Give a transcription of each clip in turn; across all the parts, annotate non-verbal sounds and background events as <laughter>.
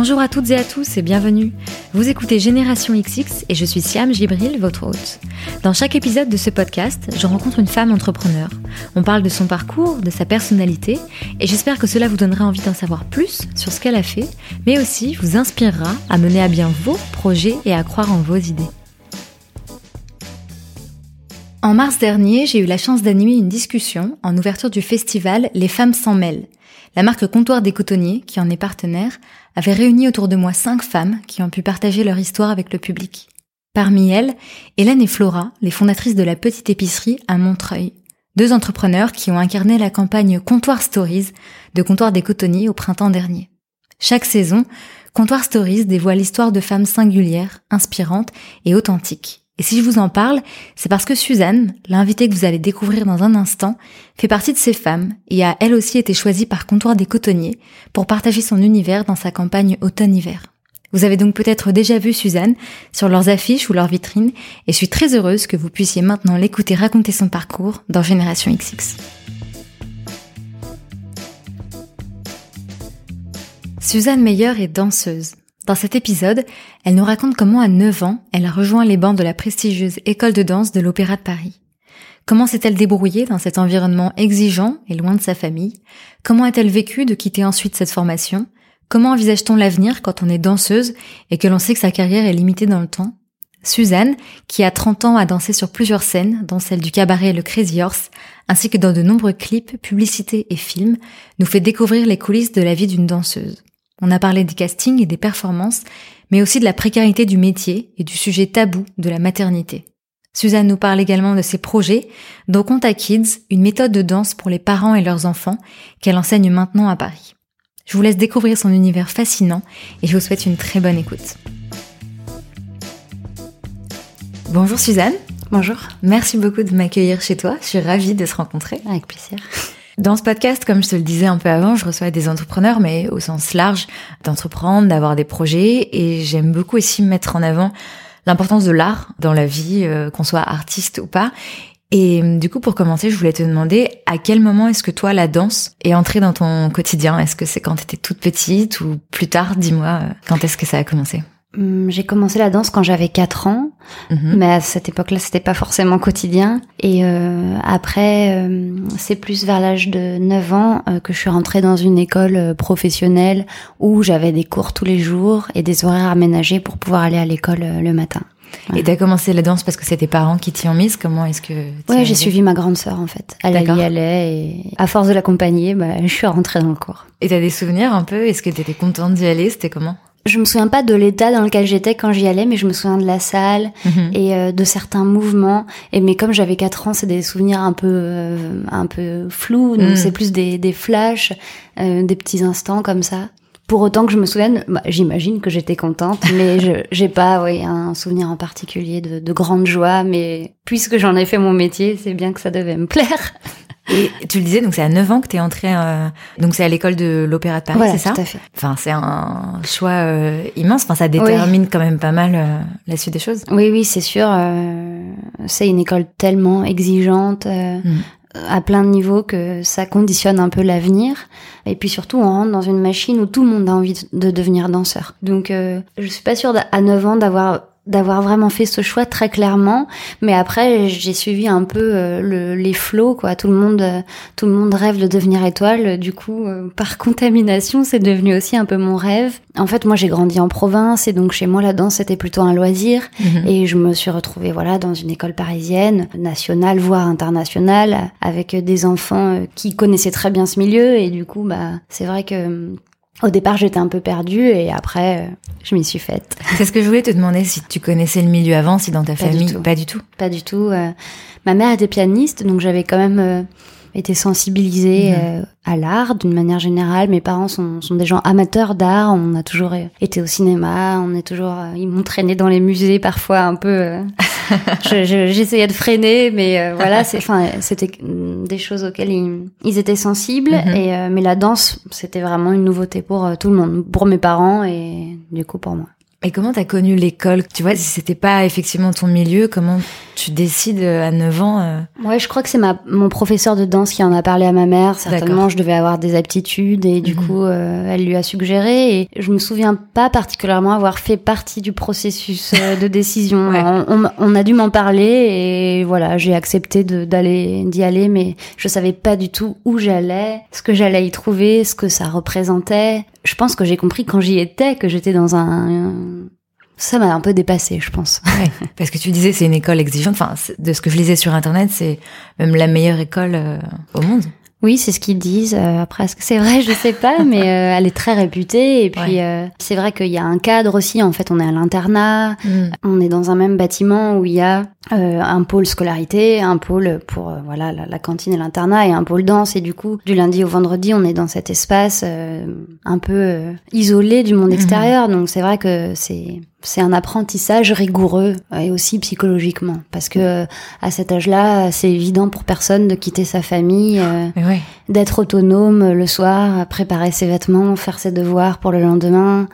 Bonjour à toutes et à tous et bienvenue. Vous écoutez Génération XX et je suis Siam Gibril, votre hôte. Dans chaque épisode de ce podcast, je rencontre une femme entrepreneur. On parle de son parcours, de sa personnalité et j'espère que cela vous donnera envie d'en savoir plus sur ce qu'elle a fait, mais aussi vous inspirera à mener à bien vos projets et à croire en vos idées. En mars dernier, j'ai eu la chance d'animer une discussion en ouverture du festival Les femmes s'en mêlent. La marque Comptoir des Cotonniers, qui en est partenaire, avait réuni autour de moi cinq femmes qui ont pu partager leur histoire avec le public. Parmi elles, Hélène et Flora, les fondatrices de la petite épicerie à Montreuil. Deux entrepreneurs qui ont incarné la campagne Comptoir Stories de Comptoir des Cotonniers au printemps dernier. Chaque saison, Comptoir Stories dévoile l'histoire de femmes singulières, inspirantes et authentiques. Et si je vous en parle, c'est parce que Suzanne, l'invitée que vous allez découvrir dans un instant, fait partie de ces femmes et a elle aussi été choisie par Comptoir des Cotonniers pour partager son univers dans sa campagne automne-hiver. Vous avez donc peut-être déjà vu Suzanne sur leurs affiches ou leurs vitrines et je suis très heureuse que vous puissiez maintenant l'écouter raconter son parcours dans Génération XX. Suzanne Meyer est danseuse. Dans cet épisode, elle nous raconte comment à 9 ans, elle a rejoint les bancs de la prestigieuse école de danse de l'Opéra de Paris. Comment s'est-elle débrouillée dans cet environnement exigeant et loin de sa famille? Comment a-t-elle vécu de quitter ensuite cette formation? Comment envisage-t-on l'avenir quand on est danseuse et que l'on sait que sa carrière est limitée dans le temps? Suzanne, qui a 30 ans a dansé sur plusieurs scènes, dont celle du cabaret Le Crazy Horse, ainsi que dans de nombreux clips, publicités et films, nous fait découvrir les coulisses de la vie d'une danseuse. On a parlé des castings et des performances, mais aussi de la précarité du métier et du sujet tabou de la maternité. Suzanne nous parle également de ses projets, dont Conta Kids, une méthode de danse pour les parents et leurs enfants, qu'elle enseigne maintenant à Paris. Je vous laisse découvrir son univers fascinant et je vous souhaite une très bonne écoute. Bonjour Suzanne. Bonjour. Merci beaucoup de m'accueillir chez toi. Je suis ravie de se rencontrer. Avec plaisir. Dans ce podcast, comme je te le disais un peu avant, je reçois des entrepreneurs, mais au sens large, d'entreprendre, d'avoir des projets, et j'aime beaucoup aussi mettre en avant l'importance de l'art dans la vie, euh, qu'on soit artiste ou pas. Et euh, du coup, pour commencer, je voulais te demander à quel moment est-ce que toi, la danse est entrée dans ton quotidien? Est-ce que c'est quand tu étais toute petite ou plus tard? Dis-moi, euh, quand est-ce que ça a commencé? J'ai commencé la danse quand j'avais 4 ans, Mhm. mais à cette époque-là, c'était pas forcément quotidien. Et euh, après, euh, c'est plus vers l'âge de 9 ans euh, que je suis rentrée dans une école euh, professionnelle où j'avais des cours tous les jours et des horaires aménagés pour pouvoir aller à l'école euh, le matin. Et t'as commencé la danse parce que c'est tes parents qui t'y ont mise? Comment est-ce que Ouais, j'ai suivi ma grande sœur en fait. Elle y allait et à force de l'accompagner, bah, je suis rentrée dans le cours. Et t'as des souvenirs un peu? Est-ce que t'étais contente d'y aller? C'était comment? Je me souviens pas de l'état dans lequel j'étais quand j'y allais, mais je me souviens de la salle Mhm. et euh, de certains mouvements. Et mais comme j'avais 4 ans, c'est des souvenirs un peu euh, un peu flous, donc Mm. c'est plus des des flashs, euh, des petits instants comme ça. Pour autant que je me souvienne, bah, j'imagine que j'étais contente, <laughs> mais je j'ai pas oui un souvenir en particulier de, de grande joie. Mais puisque j'en ai fait mon métier, c'est bien que ça devait me plaire. Et tu le disais, donc c'est à 9 ans que t'es entrée, euh, donc c'est à l'école de l'Opéra de Paris, voilà, c'est ça tout à fait. Enfin, c'est un choix euh, immense. Enfin, ça détermine quand même pas mal euh, la suite des choses. Oui, oui, c'est sûr. euh, c'est une école tellement exigeante euh, Mm. à plein de niveaux que ça conditionne un peu l'avenir. Et puis surtout, on rentre dans une machine où tout le monde a envie de de devenir danseur. Donc, euh, je suis pas sûre à 9 ans d'avoir d'avoir vraiment fait ce choix très clairement. Mais après j'ai suivi un peu euh, le, les flots quoi. Tout le monde euh, tout le monde rêve de devenir étoile. Du coup euh, <laughs> par contamination c'est devenu aussi un peu mon rêve. En fait moi j'ai grandi en province et donc chez moi la danse c'était plutôt un loisir. Mhm. et je me suis retrouvée voilà dans une école parisienne, nationale voire internationale, avec des enfants qui connaissaient très bien ce milieu. Et du coup bah c'est vrai que au départ j'étais un peu perdue et après euh, je m'y suis faite. <laughs> C'est ce que je voulais te demander si tu connaissais le milieu avant, si dans ta Pas famille, pas du tout. Pas du tout. euh, ma mère était pianiste donc j'avais quand même euh, été sensibilisée Mhm. euh, à l'art d'une manière générale. Mes parents sont, sont des gens amateurs d'art. On a toujours euh, été au cinéma. On est toujours. euh, ils m'ont traîné dans les musées parfois un peu. <laughs> je- je- J'essayais de freiner, mais euh, voilà, c'est. Enfin, c'était mm, des choses auxquelles ils, ils étaient sensibles. Mhm. Et euh, mais la danse, c'était vraiment une nouveauté pour euh, tout le monde, pour mes parents et du coup pour moi. Et comment t'as connu l'école? Tu vois, si c'était pas effectivement ton milieu, comment tu décides euh, à 9 ans euh? Ouais, je crois que c'est ma mon professeur de danse qui en a parlé à ma mère. Certainement, je devais avoir des aptitudes et du mhm. coup, euh, elle lui a suggéré. Et je me souviens pas particulièrement avoir fait partie du processus de <laughs> décision. on, on, a dû m'en parler et voilà, j'ai accepté d'aller d'y aller, mais je savais pas du tout où j'allais, ce que j'allais y trouver, ce que ça représentait je pense que j'ai compris quand j'y étais que j'étais dans un ça m'a un peu dépassé, je pense. parce que tu disais c'est une école exigeante. Enfin, de ce que je lisais sur internet, c'est même la meilleure école euh, au monde. Oui, c'est ce qu'ils disent. Euh, après, est-ce que c'est vrai? Je sais pas, mais <laughs> euh, elle est très réputée. Et puis, euh, c'est vrai qu'il y a un cadre aussi. En fait, on est à l'internat. Mm. On est dans un même bâtiment où il y a un pôle scolarité, un pôle pour voilà la, cantine et l'internat, et un pôle danse. Et du coup, du lundi au vendredi, on est dans cet espace un peu isolé du monde mm-hmm. extérieur. Donc, c'est vrai que c'est c'est un apprentissage rigoureux et aussi psychologiquement parce que euh, à cet âge-là, c'est évident pour personne de quitter sa famille, euh, d'être autonome le soir, préparer ses vêtements, faire ses devoirs pour le lendemain.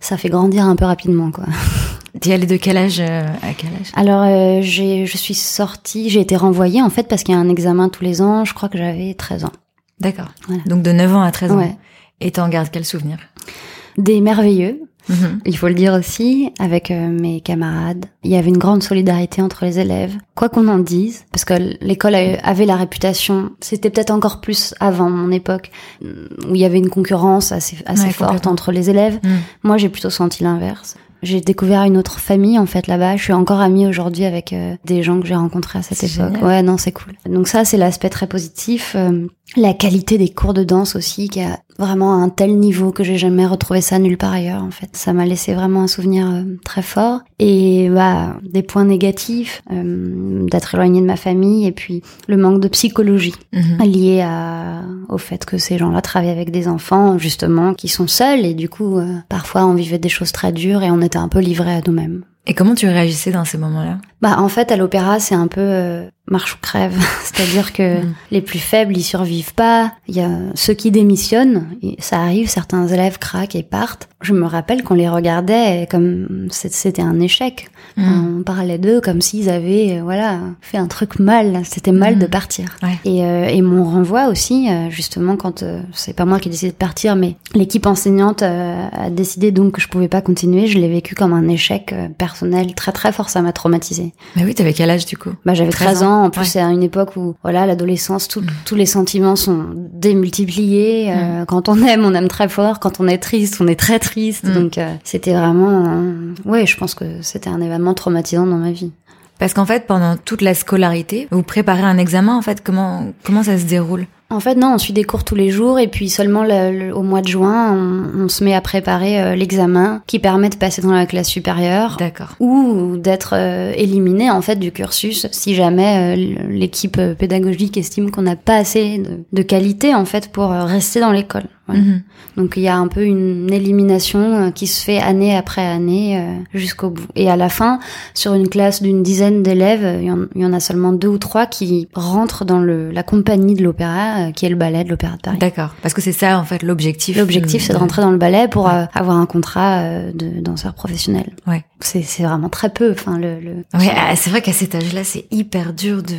Ça fait grandir un peu rapidement, quoi. <laughs> T'es allée de quel âge euh, à quel âge? Alors, j'ai, je suis sortie, j'ai été renvoyée en fait parce qu'il y a un examen tous les ans. Je crois que j'avais 13 ans. D'accord. Donc de 9 ans à 13 ans. Et t'en gardes quel souvenir? Des merveilleux. Mhm. Il faut le dire aussi, avec euh, mes camarades, il y avait une grande solidarité entre les élèves. Quoi qu'on en dise, parce que l'école avait la réputation, c'était peut-être encore plus avant mon époque, où il y avait une concurrence assez, assez forte entre les élèves. Mhm. Moi, j'ai plutôt senti l'inverse. J'ai découvert une autre famille en fait là-bas. Je suis encore amie aujourd'hui avec euh, des gens que j'ai rencontrés à cette époque. Ouais, non, c'est cool. Donc ça, c'est l'aspect très positif. Euh, la qualité des cours de danse aussi, qui a vraiment un tel niveau que j'ai jamais retrouvé ça nulle part ailleurs en fait. Ça m'a laissé vraiment un souvenir euh, très fort. Et bah des points négatifs, d'être éloignée de ma famille et puis le manque de psychologie mhm. lié à, au fait que ces gens-là travaillent avec des enfants justement qui sont seuls et du coup parfois on vivait des choses très dures et on était un peu livré à nous-mêmes. Et comment tu réagissais dans ces moments-là? Bah en fait à l'opéra c'est un peu euh, marche ou crève, <laughs> c'est-à-dire que mm. les plus faibles ils survivent pas. Il y a ceux qui démissionnent, ça arrive, certains élèves craquent et partent. Je me rappelle qu'on les regardait comme c'était un échec. Mm. On parlait d'eux comme s'ils avaient euh, voilà fait un truc mal. C'était mal de mm. partir. Et, euh, et mon renvoi aussi justement quand c'est pas moi qui ai décidé de partir, mais l'équipe enseignante a décidé donc que je pouvais pas continuer. Je l'ai vécu comme un échec personnel très très fort, ça m'a traumatisé. Mais oui, t'avais quel âge du coup? Bah j'avais 13 ans. En plus, c'est à une époque où voilà, l'adolescence, mm. tous les sentiments sont démultipliés. Euh, mm. quand on aime, on aime très fort. Quand on est triste, on est très triste. Mm. Donc euh, c'était vraiment, ouais, je pense que c'était un événement traumatisant dans ma vie. Parce qu'en fait, pendant toute la scolarité, vous préparez un examen. En fait, comment comment ça se déroule? En fait, non, on suit des cours tous les jours et puis seulement au mois de juin, on, se met à préparer euh, l'examen qui permet de passer dans la classe supérieure. D'accord. Ou d'être euh, éliminé en fait du cursus si jamais euh, l'équipe pédagogique estime qu'on n'a pas assez de, de, qualité en fait pour rester dans l'école. Mhm. Donc il y a un peu une élimination euh, qui se fait année après année euh, jusqu'au bout. Et à la fin, sur une classe d'une dizaine d'élèves, il y, en a seulement deux ou trois qui rentrent dans le, la compagnie de l'opéra, euh, qui est le ballet de l'opéra de Paris. D'accord, parce que c'est ça en fait l'objectif. L'objectif, c'est de rentrer dans le ballet pour avoir un contrat de danseur professionnel. Ouais. C'est vraiment très peu. Enfin le. le... Ouais, ah, c'est vrai qu'à cet âge-là, c'est hyper dur de.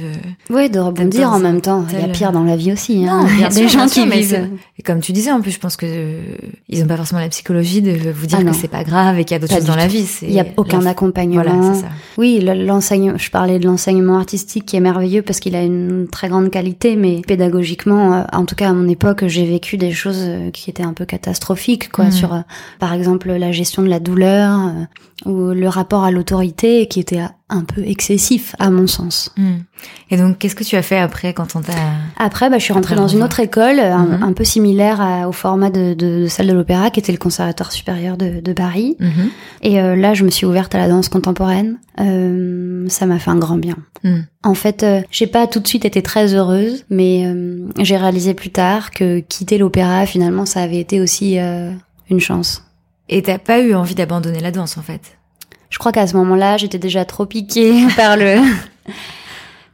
Oui, de rebondir en même temps. Il y a pire dans la vie aussi. Hein. il y a des gens qui vivent. Et comme tu disais en plus, je pense que euh, ils ont pas forcément la psychologie de vous dire ah que c'est pas grave et qu'il y a d'autres choses dans la vie. Il y a aucun accompagnement. Voilà, ça. Oui, l'enseignement. Je parlais de l'enseignement artistique qui est merveilleux parce qu'il a une très grande qualité, mais pédagogiquement, euh, en tout cas à mon époque, j'ai vécu des choses euh, qui étaient un peu catastrophiques, quoi. Mm. Sur, par exemple, la gestion de la douleur ou le rapport à l'autorité qui était un peu excessif à mon sens. Hmm. Et donc, qu'est-ce que tu as fait après quand on t'a... Après, bah, je suis rentrée dans une autre école, un, mhm. peu similaire au format de, de, salle de l'opéra, qui était le Conservatoire supérieur de, de Paris. Mhm. Et euh, là, je me suis ouverte à la danse contemporaine. Euh, ça m'a fait un grand bien. Hmm. En fait, euh, j'ai pas tout de suite été très heureuse, mais euh, j'ai réalisé plus tard que quitter l'opéra, finalement, ça avait été aussi une chance. Et t'as pas eu envie d'abandonner la danse, en fait? Je crois qu'à ce moment-là, j'étais déjà trop piquée <laughs> par le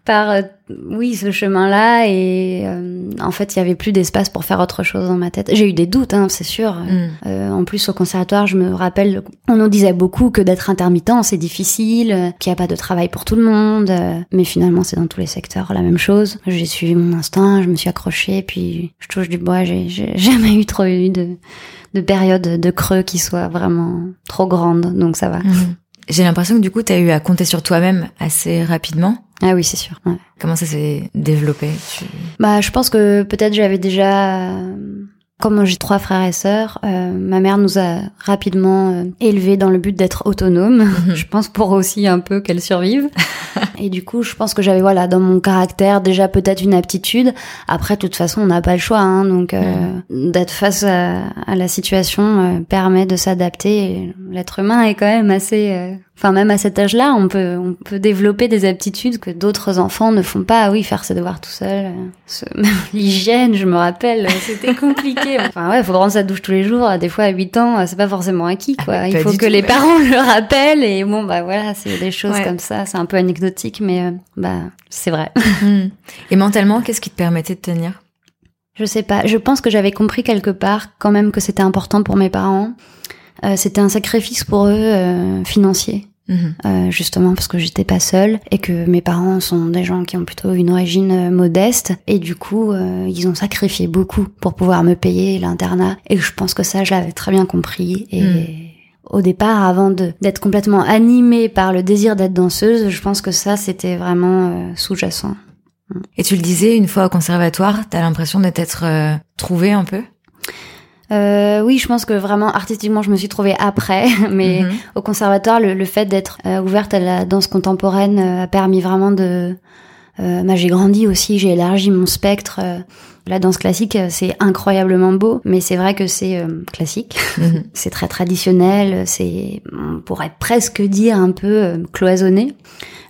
par euh, oui ce chemin-là et euh, en fait il y avait plus d'espace pour faire autre chose dans ma tête. J'ai eu des doutes, hein, c'est sûr. Mm. Euh, en plus au conservatoire, je me rappelle, on nous disait beaucoup que d'être intermittent c'est difficile, qu'il n'y a pas de travail pour tout le monde, euh, mais finalement c'est dans tous les secteurs la même chose. J'ai suivi mon instinct, je me suis accrochée, puis je touche du bois, j'ai <laughs> jamais eu trop eu de de période de creux qui soit vraiment trop grande, donc ça va. Mhm. J'ai l'impression que du coup, tu as eu à compter sur toi-même assez rapidement. Ah oui, c'est sûr. ouais. Comment ça s'est développé tu... Bah, je pense que peut-être j'avais déjà. euh, Comme j'ai trois frères et sœurs, euh, ma mère nous a rapidement euh, élevés dans le but d'être autonomes. Mhm. <laughs> je pense pour aussi un peu qu'elle survive. <laughs> et du coup, je pense que j'avais voilà dans mon caractère déjà peut-être une aptitude. Après, de toute façon, on n'a pas le choix, hein, donc euh, d'être face à, à la situation euh, permet de s'adapter. L'être humain est quand même assez. Euh, Enfin, même à cet âge-là, on peut, on peut développer des aptitudes que d'autres enfants ne font pas. Oui, faire ses devoirs tout seul. euh, ce- <laughs> L'hygiène, je me rappelle, euh, c'était compliqué. <laughs> Enfin, ouais, faut prendre sa douche tous les jours. Des fois, à 8 ans, euh, c'est pas forcément acquis, quoi. Ah, Il faut que tout, les ouais. parents <laughs> le rappellent. Et bon, bah voilà, c'est des choses Ouais. comme ça. C'est un peu anecdotique, mais euh, bah, c'est vrai. Mhm. Et mentalement, qu'est-ce qui te permettait de tenir? Je sais pas. Je pense que j'avais compris quelque part quand même que c'était important pour mes parents. Euh, c'était un sacrifice pour eux euh, financier. Mhm. euh, justement parce que j'étais pas seule et que mes parents sont des gens qui ont plutôt une origine euh, modeste et du coup euh, ils ont sacrifié beaucoup pour pouvoir me payer l'internat et je pense que ça je l'avais très bien compris et Mm. au départ avant d'être complètement animée par le désir d'être danseuse je pense que ça c'était vraiment euh, sous-jacent Et tu le disais, une fois au conservatoire, t'as l'impression de t'être euh, trouvé un peu? Euh, oui je pense que vraiment artistiquement je me suis trouvée après <laughs> mais Mhm. au conservatoire, le, le fait d'être euh, ouverte à la danse contemporaine euh, a permis vraiment de. Euh, bah, j'ai grandi aussi, j'ai élargi mon spectre. la danse classique, c'est incroyablement beau, mais c'est vrai que c'est classique, Mhm. <laughs> c'est très traditionnel, c'est, on pourrait presque dire un peu cloisonné.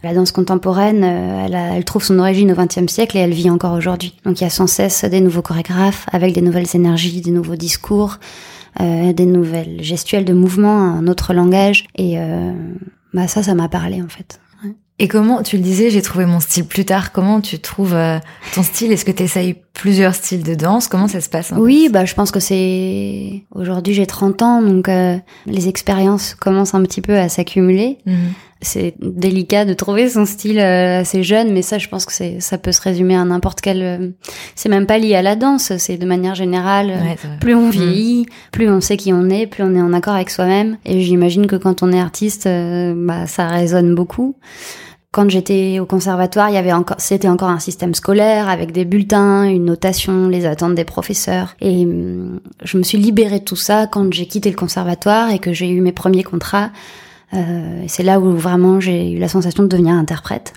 La danse contemporaine, euh, elle, a- elle trouve son origine au XXe siècle et elle vit encore aujourd'hui. Donc il y a sans cesse des nouveaux chorégraphes avec des nouvelles énergies, des nouveaux discours, euh, des nouvelles gestuelles de mouvement, un autre langage. Et euh, bah ça, ça m'a parlé en fait. Ouais. Et comment, tu le disais, j'ai trouvé mon style plus tard. Comment tu trouves euh, ton style? Est-ce que tu essayes plusieurs styles de danse? Comment ça se passe Oui, bah je pense que c'est aujourd'hui j'ai 30 ans donc euh, les expériences commencent un petit peu à s'accumuler. Mhm. C'est délicat de trouver son style euh, assez jeune, mais ça, je pense que c'est, ça peut se résumer à n'importe quel. euh, c'est même pas lié à la danse, c'est de manière générale. euh, Ouais. Plus on vieillit, plus on sait qui on est, plus on est en accord avec soi-même. Et j'imagine que quand on est artiste, bah, ça résonne beaucoup. Quand j'étais au conservatoire, il y avait encore, c'était encore un système scolaire avec des bulletins, une notation, les attentes des professeurs. Et hum, je me suis libérée de tout ça quand j'ai quitté le conservatoire et que j'ai eu mes premiers contrats. Euh, c'est là où vraiment j'ai eu la sensation de devenir interprète.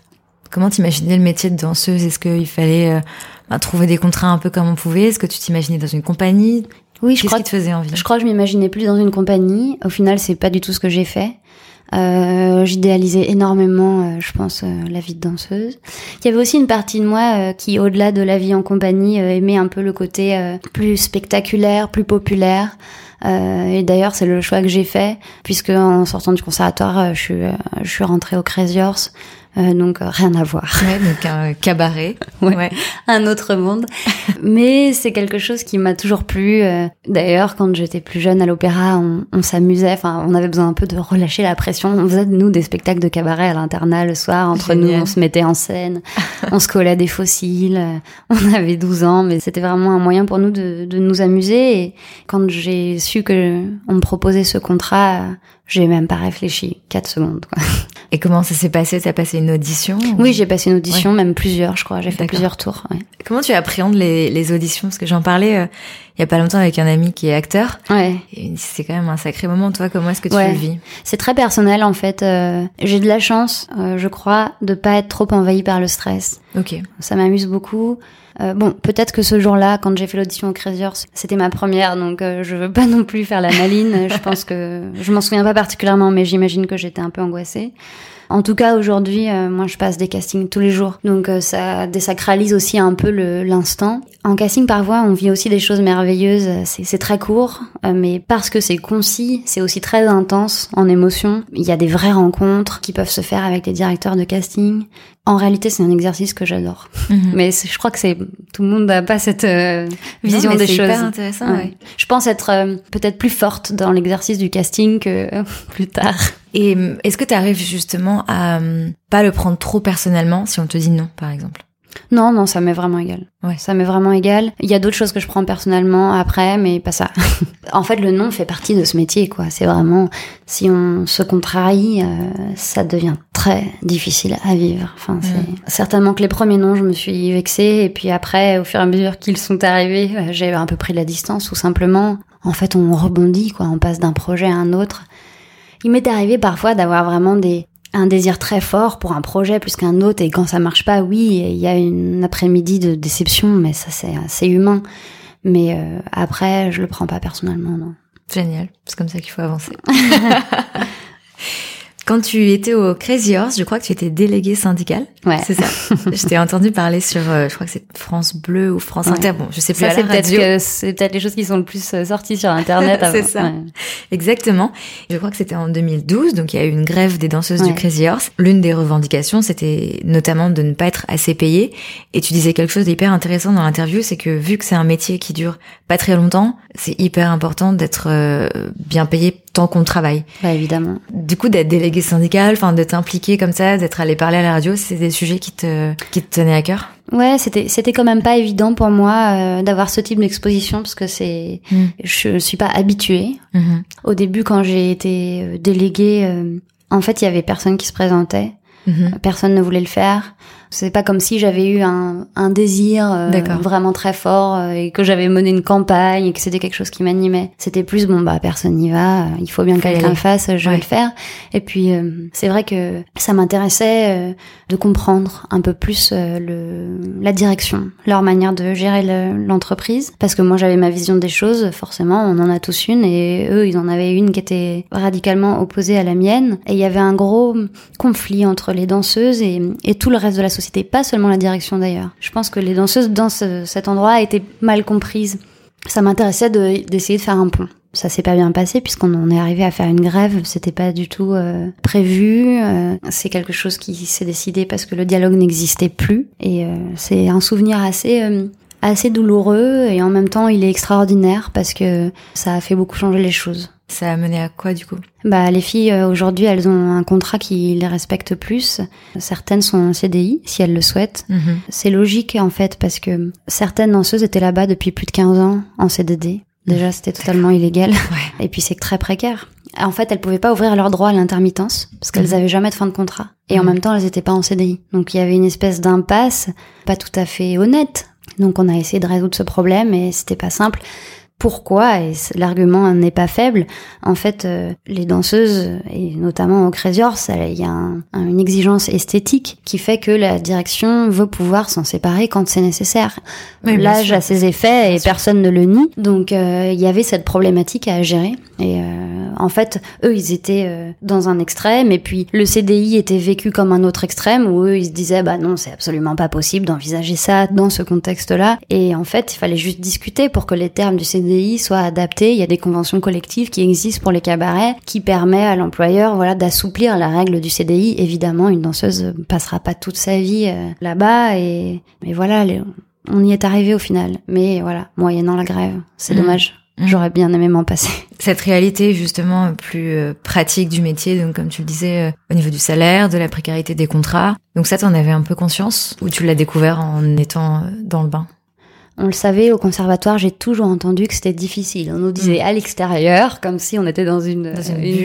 Comment t'imaginais le métier de danseuse? Est-ce qu'il fallait euh, bah, trouver des contrats un peu comme on pouvait? Est-ce que tu t'imaginais dans une compagnie? Oui, je crois qui te faisait envie? Je crois que je m'imaginais plus dans une compagnie. Au final, c'est pas du tout ce que j'ai fait. Euh, J'idéalisais énormément, euh, je pense, la vie de danseuse. Il y avait aussi une partie de moi qui, au-delà de la vie en compagnie, aimait un peu le côté plus spectaculaire, plus populaire. Euh, et d'ailleurs, c'est le choix que j'ai fait, puisque en sortant du conservatoire, euh, je suis, euh, je suis rentrée au Crazy Horse. Euh, donc euh, rien à voir. Ouais, donc un cabaret. <laughs> Ouais. un autre monde. Mais c'est quelque chose qui m'a toujours plu. Euh, D'ailleurs, quand j'étais plus jeune à l'opéra, on, on s'amusait. Enfin, on avait besoin un peu de relâcher la pression. On faisait nous des spectacles de cabaret à l'internat le soir. Entre Génial. nous, on se mettait en scène. on se collait des fossiles. <laughs> On avait 12 ans, mais c'était vraiment un moyen pour nous de, de nous amuser. Et quand j'ai su que on me proposait ce contrat, j'ai même pas réfléchi. 4 secondes. Quoi. <laughs> Et comment ça s'est passé? T'as passé une audition ou- Oui, j'ai passé une audition, même plusieurs, je crois. J'ai fait plusieurs tours. ouais. Comment tu appréhendes les, les auditions? Parce que j'en parlais euh, il y a pas longtemps avec un ami qui est acteur. Ouais. C'est quand même un sacré moment. Toi, comment est-ce que tu Ouais. le vis? C'est très personnel en fait. Euh, j'ai de la chance, euh, je crois, de pas être trop envahie par le stress. Ok. Ça m'amuse beaucoup. Euh, bon, peut-être que ce jour-là, quand j'ai fait l'audition au Crazy Horse, c'était ma première, donc euh, je veux pas <laughs> non plus faire la maline. je pense que je m'en souviens pas particulièrement, mais j'imagine que j'étais un peu angoissée. En tout cas, aujourd'hui, euh, moi, je passe des castings tous les jours. Donc, euh, ça désacralise aussi un peu l'instant. En casting, parfois, on vit aussi des choses merveilleuses. C'est très court, euh, mais parce que c'est concis, c'est aussi très intense en émotion. Il y a des vraies rencontres qui peuvent se faire avec les directeurs de casting. En réalité, c'est un exercice que j'adore. Mhm. Mais je crois que c'est tout le monde n'a pas cette vision des choses. C'est hyper intéressant. Ouais. Je pense être peut-être plus forte dans l'exercice du casting que <laughs> plus tard. Et euh, est-ce que tu arrives justement à euh, pas le prendre trop personnellement si on te dit non, par exemple? Non, non, ça m'est vraiment égal. Ouais. Ça m'est vraiment égal. Il y a d'autres choses que je prends personnellement après, mais pas ça. <laughs> en fait, le non fait partie de ce métier, quoi. C'est vraiment, si on se contrarie, euh, ça devient très difficile à vivre. Enfin, c'est certainement que les premiers noms, je me suis vexée, et puis après, au fur et à mesure qu'ils sont arrivés, j'ai un peu pris la distance, ou simplement, en fait, on rebondit, quoi. On passe d'un projet à un autre. Il m'est arrivé parfois d'avoir vraiment des, un désir très fort pour un projet plus qu'un autre et quand ça marche pas, oui, il y a une après-midi de déception, mais ça c'est assez humain. Mais euh, après, je le prends pas personnellement, non. Génial, c'est comme ça qu'il faut avancer. <laughs> Quand tu étais au Crazy Horse, je crois que tu étais délégué syndical. Ouais. C'est ça. <laughs> je t'ai entendu parler sur, euh, je crois que c'est France Bleu ou France Inter. Bon, je sais plus. Ça, c'est peut-être c'est peut-être les choses qui sont le plus euh, sorties sur Internet. <laughs> c'est ça. Exactement. Je crois que c'était en 2012, donc il y a eu une grève des danseuses du Crazy Horse. L'une des revendications, c'était notamment de ne pas être assez payé. Et tu disais quelque chose d'hyper intéressant dans l'interview, c'est que vu que c'est un métier qui dure pas très longtemps, c'est hyper important d'être euh, bien payé tant qu'on travaille. Bah évidemment. Du coup, d'être délégué syndical, enfin d'être impliqué comme ça, d'être allé parler à la radio, c'est des sujets qui te qui te tenaient à cœur? Ouais, c'était c'était quand même pas évident pour moi euh, d'avoir ce type d'exposition parce que c'est mm. je suis pas habituée. Mm-hmm. Au début, quand j'ai été euh, déléguée, euh, en fait, il y avait personne qui se présentait. Mm-hmm. Personne ne voulait le faire. C'est pas comme si j'avais eu un, un désir euh, vraiment très fort euh, et que j'avais mené une campagne et que c'était quelque chose qui m'animait. C'était plus bon bah personne n'y va, il faut bien que quelqu'un le fasse, je vais le faire. Et puis euh, c'est vrai que ça m'intéressait de comprendre un peu plus le la direction, leur manière de gérer l'entreprise. Parce que moi j'avais ma vision des choses, forcément on en a tous une et eux ils en avaient une qui était radicalement opposée à la mienne. Et il y avait un gros conflit entre les danseuses et, et tout le reste de la société c'était pas seulement la direction d'ailleurs. Je pense que les danseuses dans cet endroit étaient mal comprises. Ça m'intéressait d'essayer de, faire un pont. Ça s'est pas bien passé puisqu'on en est arrivé à faire une grève. C'était pas du tout euh, prévu. Euh, c'est quelque chose qui s'est décidé parce que le dialogue n'existait plus. Et euh, c'est un souvenir assez assez douloureux et en même temps il est extraordinaire parce que ça a fait beaucoup changer les choses. Ça a mené à quoi du coup? Bah les filles euh, aujourd'hui elles ont un contrat qui les respecte plus. Certaines sont en CDI si elles le souhaitent. Mhm. C'est logique en fait parce que certaines danseuses étaient là-bas depuis plus de 15 ans en CDD. Déjà c'était totalement illégal <laughs> et puis c'est très précaire. En fait, elles pouvaient pas ouvrir leur droit à l'intermittence parce qu'elles mhm. avaient jamais de fin de contrat et en mhm. même temps elles étaient pas en CDI. Donc il y avait une espèce d'impasse pas tout à fait honnête. Donc on a essayé de résoudre ce problème et c'était pas simple pourquoi, et l'argument n'est pas faible, en fait, euh, les danseuses, et notamment au Crazy Horse, il y a une exigence esthétique qui fait que la direction veut pouvoir s'en séparer quand c'est nécessaire. L'âge a ses effets et personne ne le nie. Donc euh, il y avait cette problématique à gérer. Et euh, en fait, eux, ils étaient dans un extrême, et puis le CDI était vécu comme un autre extrême, où eux, ils se disaient, bah non, c'est absolument pas possible d'envisager ça dans ce contexte-là. Et en fait, il fallait juste discuter pour que les termes du CDI soit adapté. Il y a des conventions collectives qui existent pour les cabarets qui permet à l'employeur voilà d'assouplir la règle du CDI. Évidemment, une danseuse passera pas toute sa vie euh, là-bas et mais voilà, on y est arrivé au final. Mais voilà, moyennant la grève, c'est mmh. dommage. Mmh. J'aurais bien aimé m'en passer. <laughs> Cette réalité justement plus euh, pratique du métier, donc comme tu le disais, euh, au niveau du salaire, de la précarité des contrats. Donc ça, t'en avais un peu conscience ou tu l'as découvert en étant dans le bain? On le savait au conservatoire, j'ai toujours entendu que c'était difficile. On nous disait mm. à l'extérieur, comme si on était dans une,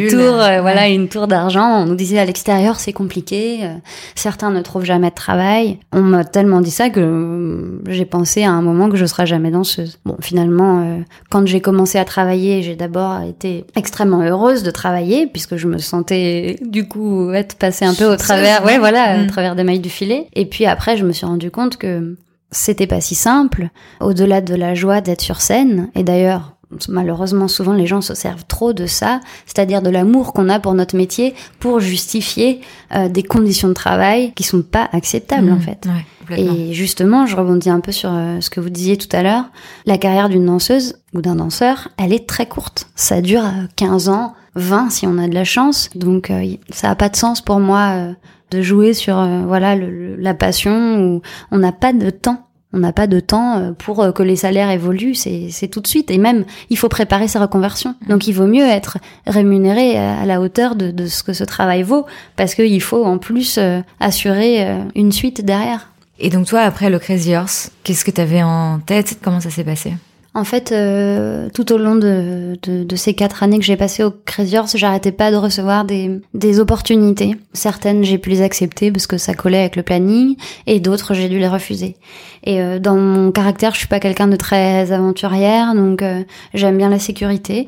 tour, euh, voilà, une tour d'argent. On nous disait à l'extérieur, c'est compliqué. Euh, certains ne trouvent jamais de travail. On m'a tellement dit ça que euh, j'ai pensé à un moment que je serais jamais danseuse. Bon, finalement, quand j'ai commencé à travailler, j'ai d'abord été extrêmement heureuse de travailler puisque je me sentais du coup être passée un peu au travers, ouais, voilà, au mm. travers des mailles du filet. Et puis après, je me suis rendu compte que c'était pas si simple. Au-delà de la joie d'être sur scène, et d'ailleurs, malheureusement souvent les gens se servent trop de ça, c'est-à-dire de l'amour qu'on a pour notre métier pour justifier euh, des conditions de travail qui sont pas acceptables en Mmh, fait. ouais, Et justement, je rebondis un peu sur euh, ce que vous disiez tout à l'heure. La carrière d'une danseuse ou d'un danseur, elle est très courte. Ça dure euh, 15 ans, 20 si on a de la chance. Donc euh, ça a pas de sens pour moi euh, de jouer sur euh, voilà le- le- la passion où on n'a pas de temps. On n'a pas de temps euh, pour euh, que les salaires évoluent, c'est c'est tout de suite. Et même, il faut préparer sa reconversion. Donc, il vaut mieux être rémunéré à la hauteur de, de ce que ce travail vaut, parce qu'il faut en plus assurer une suite derrière. Et donc toi, après le Crazy Horse, qu'est-ce que t'avais en tête? Comment ça s'est passé? En fait, euh, tout au long de, de, de ces quatre années que j'ai passées au Crazy j'arrêtais pas de recevoir des, des opportunités. Certaines, j'ai pu les accepter parce que ça collait avec le planning, et d'autres, j'ai dû les refuser. Et euh, dans mon caractère, je suis pas quelqu'un de très aventurière, donc euh, j'aime bien la sécurité.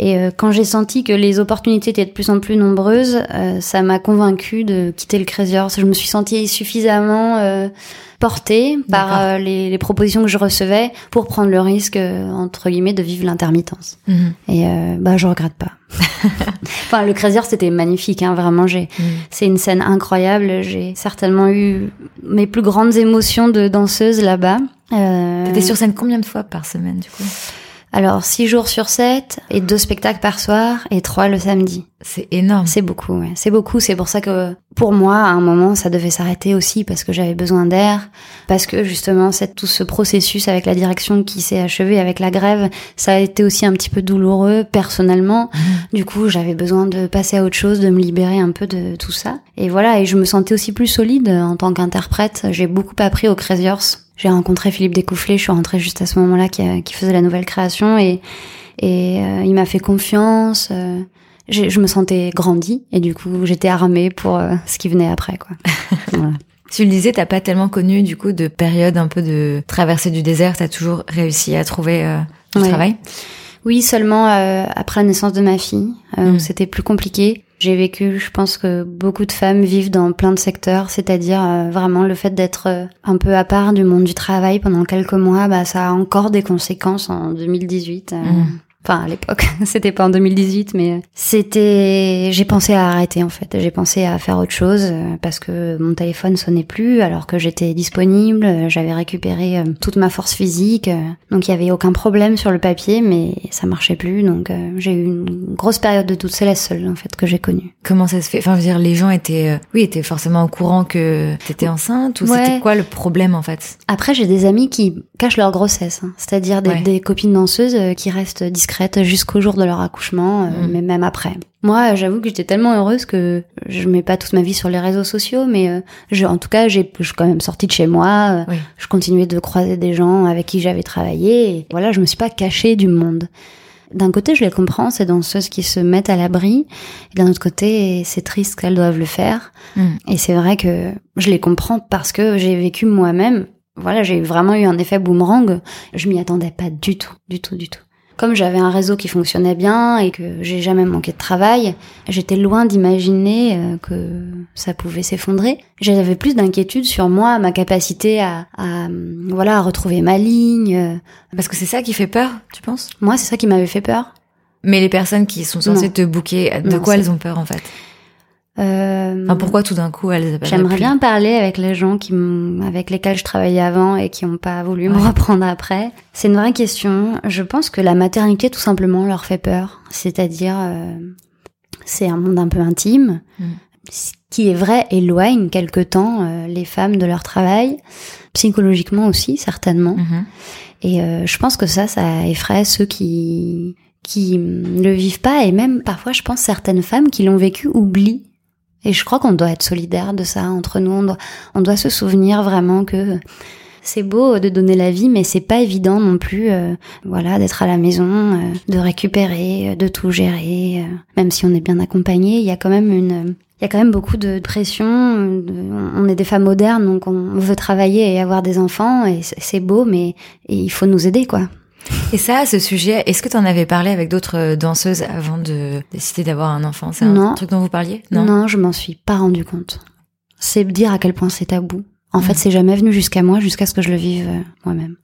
Et euh, quand j'ai senti que les opportunités étaient de plus en plus nombreuses, euh, ça m'a convaincue de quitter le Crazy. Je me suis sentie suffisamment euh, portée par euh, les, les propositions que je recevais pour prendre le risque euh, entre guillemets de vivre l'intermittence. Mhm. Et euh, bah je regrette pas. <laughs> enfin le Crazy Horse c'était magnifique, hein, vraiment j'ai. Mhm. C'est une scène incroyable. J'ai certainement eu mes plus grandes émotions de danseuse là-bas. Euh, T'étais sur scène combien de fois par semaine du coup? Alors six jours sur sept et deux spectacles par soir et trois le samedi. C'est énorme. C'est beaucoup, ouais. C'est beaucoup. C'est pour ça que, pour moi, à un moment, ça devait s'arrêter aussi parce que j'avais besoin d'air, parce que justement, c'est tout ce processus avec la direction qui s'est achevé avec la grève, ça a été aussi un petit peu douloureux personnellement. Du coup, j'avais besoin de passer à autre chose, de me libérer un peu de tout ça. Et voilà. Et je me sentais aussi plus solide en tant qu'interprète. J'ai beaucoup appris au Crazy Horse. J'ai rencontré Philippe Découfflé. Je suis rentrée juste à ce moment-là qui, faisait la nouvelle création et et euh, il m'a fait confiance. euh, je me sentais grandie et du coup j'étais armée pour euh, ce qui venait après quoi. <laughs> Voilà. Tu le disais, t'as pas tellement connu du coup de période un peu de traversée du désert. T'as toujours réussi à trouver euh, du Ouais. travail? Oui, seulement euh, après la naissance de ma fille, euh, Mm. c'était plus compliqué. J'ai vécu, je pense que beaucoup de femmes vivent dans plein de secteurs, c'est-à-dire euh, vraiment le fait d'être euh, un peu à part du monde du travail pendant quelques mois, bah ça a encore des conséquences en 2018. euh, Mm. Enfin, à l'époque, <laughs> c'était pas en 2018, mais c'était. J'ai pensé à arrêter en fait. J'ai pensé à faire autre chose euh, parce que mon téléphone sonnait plus alors que j'étais disponible. euh, J'avais récupéré euh, toute ma force physique, euh, donc il y avait aucun problème sur le papier, mais ça marchait plus. Donc euh, j'ai eu une grosse période de doute. C'est la seule en fait que j'ai connue. Comment ça se fait? Enfin, je veux dire, les gens étaient, euh, oui, étaient forcément au courant que t'étais enceinte ou Ouais. c'était quoi le problème en fait? Après, j'ai des amis qui cachent leur grossesse, hein. c'est-à-dire des, Ouais. des copines danseuses euh, qui restent discrètes jusqu'au jour de leur accouchement, euh, Mm. mais même après. Moi, j'avoue que j'étais tellement heureuse que je mets pas toute ma vie sur les réseaux sociaux, mais euh, je, en tout cas, j'ai, je suis quand même sortie de chez moi. euh, Oui. Je continuais de croiser des gens avec qui j'avais travaillé. Et voilà, je me suis pas cachée du monde. D'un côté, je les comprends, ces danseuses qui se mettent à l'abri. Et D'un autre côté, c'est triste qu'elles doivent le faire. Mm. Et c'est vrai que je les comprends parce que j'ai vécu moi-même. Voilà, j'ai vraiment eu un effet boomerang. Je m'y attendais pas du tout, du tout, du tout. Comme j'avais un réseau qui fonctionnait bien et que j'ai jamais manqué de travail, j'étais loin d'imaginer euh, que ça pouvait s'effondrer. J'avais plus d'inquiétude sur moi, ma capacité à, à, voilà, à retrouver ma ligne. euh. Parce que c'est ça qui fait peur, tu penses? Moi, c'est ça qui m'avait fait peur. Mais les personnes qui sont censées Non. te booker, de Non, quoi elles ont peur en fait? Euh, Enfin, pourquoi tout d'un coup elles J'aimerais bien parler avec les gens qui avec lesquels je travaillais avant et qui n'ont pas voulu me reprendre après. C'est une vraie question. Je pense que la maternité, tout simplement, leur fait peur. C'est-à-dire, euh, c'est un monde un peu intime. Mm. Ce qui est vrai éloigne quelque temps euh, les femmes de leur travail, psychologiquement aussi, certainement. Mhm. Et je pense que ça, ça effraie ceux qui qui ne le vivent pas et même parfois, je pense certaines femmes qui l'ont vécu oublient. Et je crois qu'on doit être solidaire de ça entre nous. On doit, on doit se souvenir vraiment que c'est beau de donner la vie, mais c'est pas évident non plus, euh, voilà, d'être à la maison, euh, de récupérer, euh, de tout gérer. euh, même si on est bien accompagné, il y a quand même une, il y a quand même beaucoup de pression. on est des femmes modernes, donc on veut travailler et avoir des enfants, et c'est beau, mais il faut nous aider, quoi. Et ça, ce sujet, est-ce que tu en avais parlé avec d'autres euh, danseuses avant de décider d'avoir un enfant? C'est un Non. truc dont vous parliez? Non, je m'en suis pas rendu compte. C'est dire à quel point c'est tabou. En fait, c'est jamais venu jusqu'à moi, jusqu'à ce que je le vive euh, moi-même.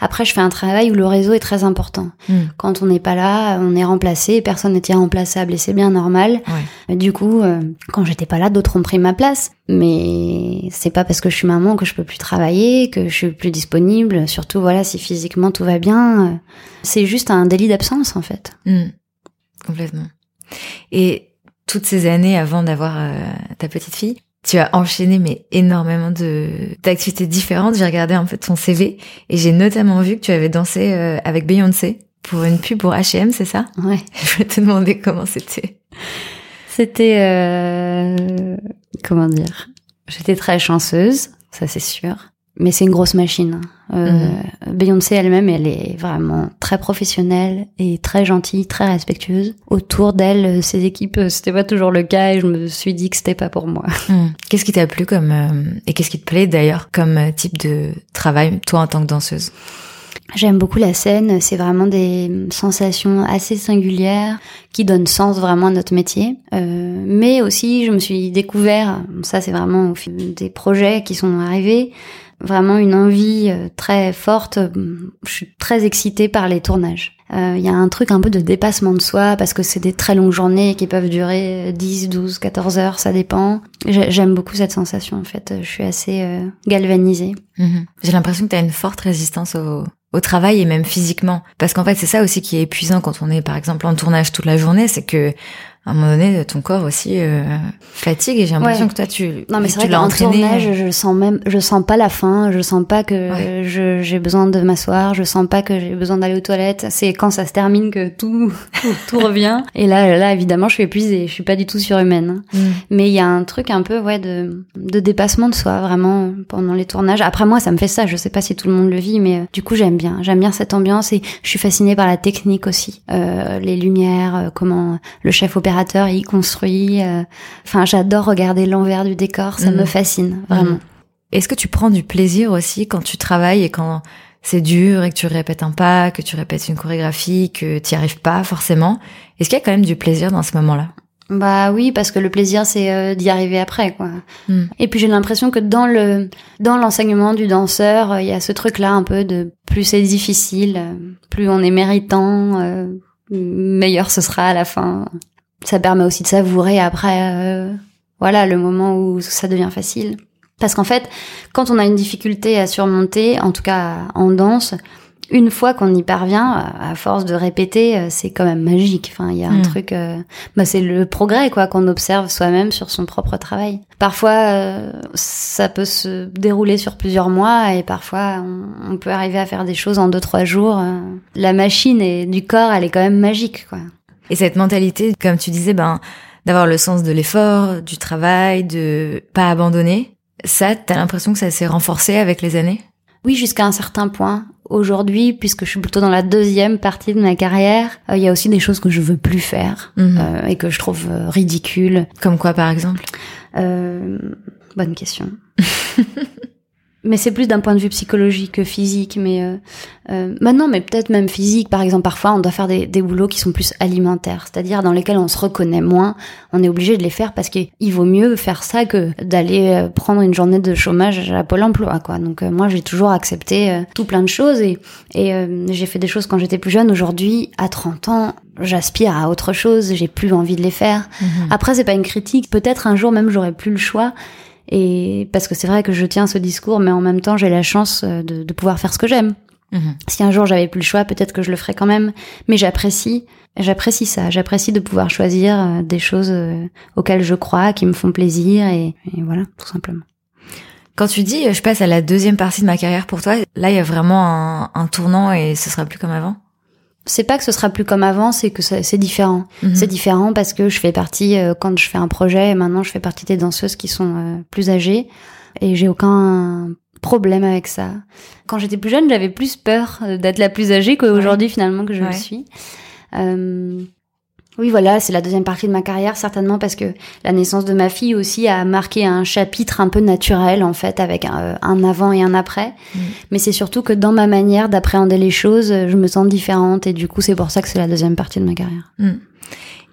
Après, je fais un travail où le réseau est très important. Mm. Quand on n'est pas là, on est remplacé, personne n'est irremplaçable et c'est bien normal. Ouais. Du coup, euh, quand j'étais pas là, d'autres ont pris ma place. Mais c'est pas parce que je suis maman que je peux plus travailler, que je suis plus disponible. Surtout, voilà, si physiquement tout va bien, euh, c'est juste un délit d'absence en fait. Mm. Complètement. Et toutes ces années avant d'avoir euh, ta petite fille, tu as enchaîné mais énormément de d'activités différentes. J'ai regardé un peu ton CV et j'ai notamment vu que tu avais dansé euh, avec Beyoncé pour une pub pour H&M, c'est ça? Ouais. <laughs> Je vais te demander comment c'était. C'était euh, comment dire? J'étais très chanceuse, ça c'est sûr. Mais c'est une grosse machine. hein. Euh, Beyoncé elle-même, elle est vraiment très professionnelle et très gentille, très respectueuse. Autour d'elle, euh, ses équipes, euh, c'était pas toujours le cas et je me suis dit que c'était pas pour moi. <laughs> Mm. Qu'est-ce qui t'a plu comme euh, et qu'est-ce qui te plaît d'ailleurs comme euh, type de travail toi en tant que danseuse? J'aime beaucoup la scène, c'est vraiment des sensations assez singulières qui donnent sens vraiment à notre métier. Euh, mais aussi, je me suis découvert, ça c'est vraiment au fil des projets qui sont arrivés, vraiment une envie euh, très forte. Je suis très excitée par les tournages. Euh, Il y a un truc un peu de dépassement de soi parce que c'est des très longues journées qui peuvent durer 10, 12, 14 heures, ça dépend. J'ai- J'aime beaucoup cette sensation en fait. Je suis assez euh, galvanisée. Mhm. J'ai l'impression que tu as une forte résistance au travail et même physiquement. Parce qu'en fait, c'est ça aussi qui est épuisant quand on est, par exemple, en tournage toute la journée, c'est que à un moment donné, ton corps aussi euh, fatigue et j'ai l'impression Ouais. que toi, tu, Non mais c'est vrai qu'en tournage, je sens même, je sens pas la faim, je sens pas que Ouais. j'ai besoin de m'asseoir, je sens pas que j'ai besoin d'aller aux toilettes. C'est quand ça se termine que <laughs> tout, tout revient. Et là, là évidemment, je suis épuisée, je suis pas du tout surhumaine. hein. Mm. Mais il y a un truc un peu ouais de, de dépassement de soi vraiment pendant les tournages. Après moi, ça me fait ça. Je sais pas si tout le monde le vit, mais euh, du coup j'aime bien. J'aime bien cette ambiance et je suis fascinée par la technique aussi, Euh, les lumières, euh, comment le chef y construit. euh. Enfin, j'adore regarder l'envers du décor. Ça Mhm. me fascine vraiment. Mhm. Est-ce que tu prends du plaisir aussi quand tu travailles et quand c'est dur et que tu répètes un pas, que tu répètes une chorégraphie, que tu n'y arrives pas forcément? Est-ce qu'il y a quand même du plaisir dans ce moment-là? Bah oui, parce que le plaisir c'est euh, d'y arriver après quoi. Mm. Et puis j'ai l'impression que dans le dans l'enseignement du danseur, euh, il y a ce truc là un peu de plus c'est difficile, euh, plus on est méritant, meilleur ce sera à la fin. Ça permet aussi de savourer après euh, voilà le moment où ça devient facile. Parce qu'en fait, quand on a une difficulté à surmonter, en tout cas en danse, une fois qu'on y parvient, à force de répéter, euh, c'est quand même magique. Enfin, il y a un Mm. truc, euh, bah, c'est le progrès quoi qu'on observe soi-même sur son propre travail. Parfois, euh, ça peut se dérouler sur plusieurs mois et parfois on, on peut arriver à faire des choses en deux trois jours. euh. La machine et du corps, elle est quand même magique quoi. Et cette mentalité, comme tu disais, ben d'avoir le sens de l'effort, du travail, de pas abandonner, ça, t'as l'impression que ça s'est renforcé avec les années? Oui, jusqu'à un certain point. Aujourd'hui, puisque je suis plutôt dans la deuxième partie de ma carrière, euh, il y a aussi des choses que je veux plus faire Mhm. euh, et que je trouve euh, ridicules. Comme quoi, par exemple? Euh, bonne question. <laughs> mais c'est plus d'un point de vue psychologique que physique. Mais euh, euh, maintenant, mais peut-être même physique. Par exemple, parfois, on doit faire des, des boulots qui sont plus alimentaires, c'est-à-dire dans lesquels on se reconnaît moins. On est obligé de les faire parce qu'il vaut mieux faire ça que d'aller euh, prendre une journée de chômage à Pôle Emploi. Quoi. Donc euh, moi, j'ai toujours accepté tout plein de choses et, et euh, j'ai fait des choses quand j'étais plus jeune. Aujourd'hui, à 30 ans, j'aspire à autre chose. J'ai plus envie de les faire. Après, c'est pas une critique. Peut-être un jour même j'aurais plus le choix. Et parce que c'est vrai que je tiens ce discours, mais en même temps, j'ai la chance euh, de, de pouvoir faire ce que j'aime. Mhm. Si un jour j'avais plus le choix, peut-être que je le ferais quand même. Mais j'apprécie, j'apprécie ça. J'apprécie de pouvoir choisir euh, des choses euh, auxquelles je crois, qui me font plaisir, et, et voilà, tout simplement. Quand tu dis, je passe à la deuxième partie de ma carrière pour toi, là, il y a vraiment un, un tournant et ce sera plus comme avant? C'est pas que ce sera plus comme avant, c'est que c'est différent. Mhm. C'est différent parce que je fais partie, euh, quand je fais un projet, maintenant je fais partie des danseuses qui sont euh, plus âgées et j'ai aucun problème avec ça. Quand j'étais plus jeune, j'avais plus peur euh, d'être la plus âgée qu'aujourd'hui finalement que je Ouais. le suis. Euh, oui, voilà, c'est la deuxième partie de ma carrière, certainement parce que la naissance de ma fille aussi a marqué un chapitre un peu naturel, en fait, avec un, un avant et un après. Mm. Mais c'est surtout que dans ma manière d'appréhender les choses, je me sens différente et du coup, c'est pour ça que c'est la deuxième partie de ma carrière. Mm.